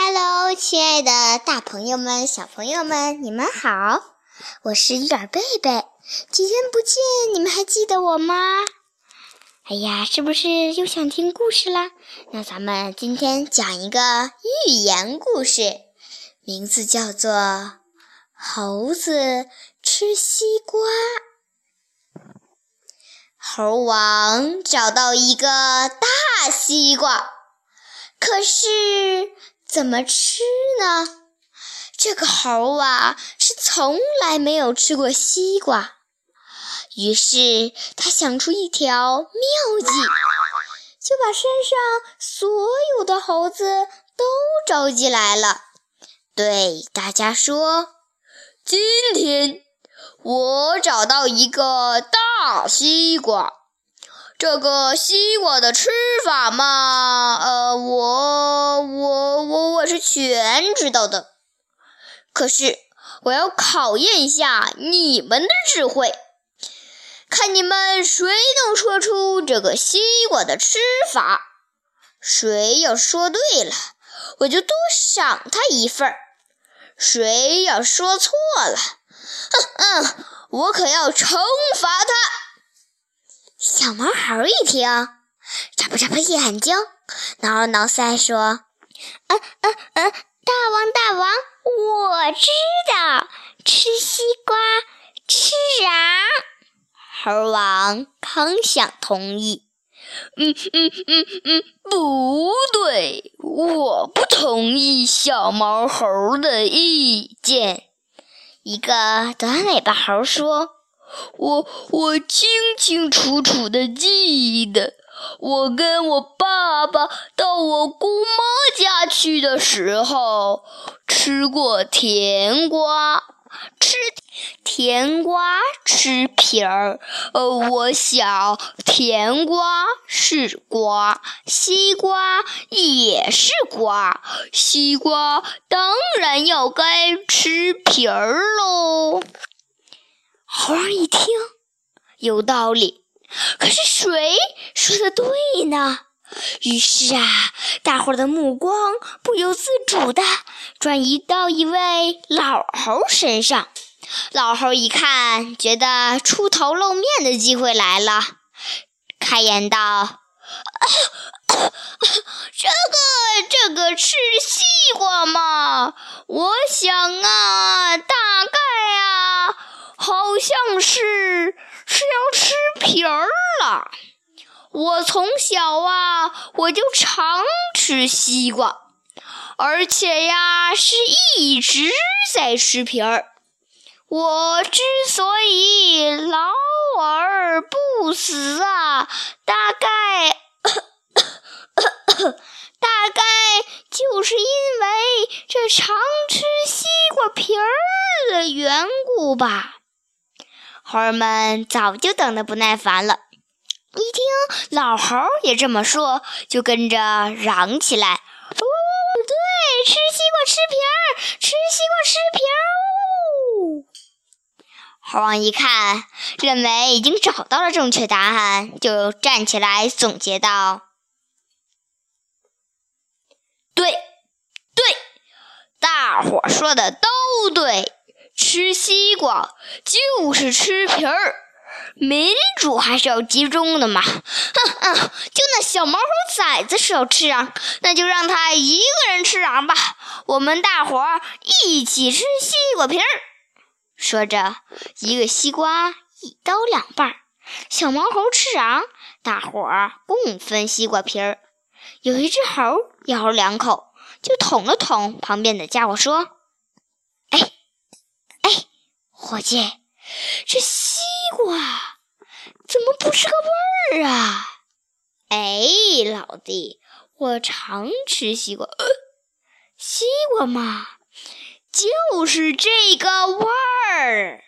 Hello，亲爱的大朋友们、小朋友们，你们好！我是鱼儿贝贝，几天不见，你们还记得我吗？哎呀，是不是又想听故事啦？那咱们今天讲一个寓言故事，名字叫做《猴子吃西瓜》。猴王找到一个大西瓜，可是怎么吃呢？这个猴啊，是从来没有吃过西瓜。于是他想出一条妙计，就把山上所有的猴子都召集来了，对大家说：“今天我找到一个大西瓜，这个西瓜的吃法嘛，呃，我我我我是全知道的。可是我要考验一下你们的智慧。”看你们谁能说出这个西瓜的吃法，谁要说对了，我就多赏他一份儿；谁要说错了，哼嗯，我可要惩罚他。小毛猴一听，眨巴眨巴眼睛，挠了挠腮，说：“嗯嗯嗯，大王大王，我知道，吃西瓜，吃瓤。”猴王刚想同意，嗯嗯嗯嗯，不对，我不同意小毛猴的意见。一个短尾巴猴说：“我我清清楚楚的记得，我跟我爸爸到我姑妈家去的时候，吃过甜瓜。”吃甜瓜吃皮儿，呃，我想甜瓜是瓜，西瓜也是瓜，西瓜当然要该吃皮儿喽。听有道理，可是谁说的对呢？于是啊，大伙儿的目光不由自主的转移到一位老猴身上。老猴一看，觉得出头露面的机会来了，开言道：“这个，这个吃西瓜嘛，我想啊，像是是要吃皮儿了。”我从小啊，我就常吃西瓜，而且呀，是一直在吃皮儿。我之所以老而不死啊，大概 大概就是因为这常吃西瓜皮儿的缘故吧。猴儿们早就等得不耐烦了。一听老猴也这么说，就跟着嚷起来：“哦，对，吃西瓜吃皮儿，吃西瓜吃皮儿！”，猴王一看，认为已经找到了正确答案，就站起来总结道：“对，对，大伙说的都对，吃西瓜就是吃皮儿。”民主还是要集中的嘛，哼哼，就那小毛猴崽子是要吃瓤，那就让他一个人吃瓤吧，我们大伙儿一起吃西瓜皮儿。说着，一个西瓜一刀两半，小毛猴吃瓤，大伙儿共分西瓜皮儿。有一只猴咬了两口，就捅了捅旁边的家伙，说：“，伙计。”这西瓜怎么不是个味儿啊？哎，老弟，我常吃西瓜，呃，西瓜嘛，就是这个味儿。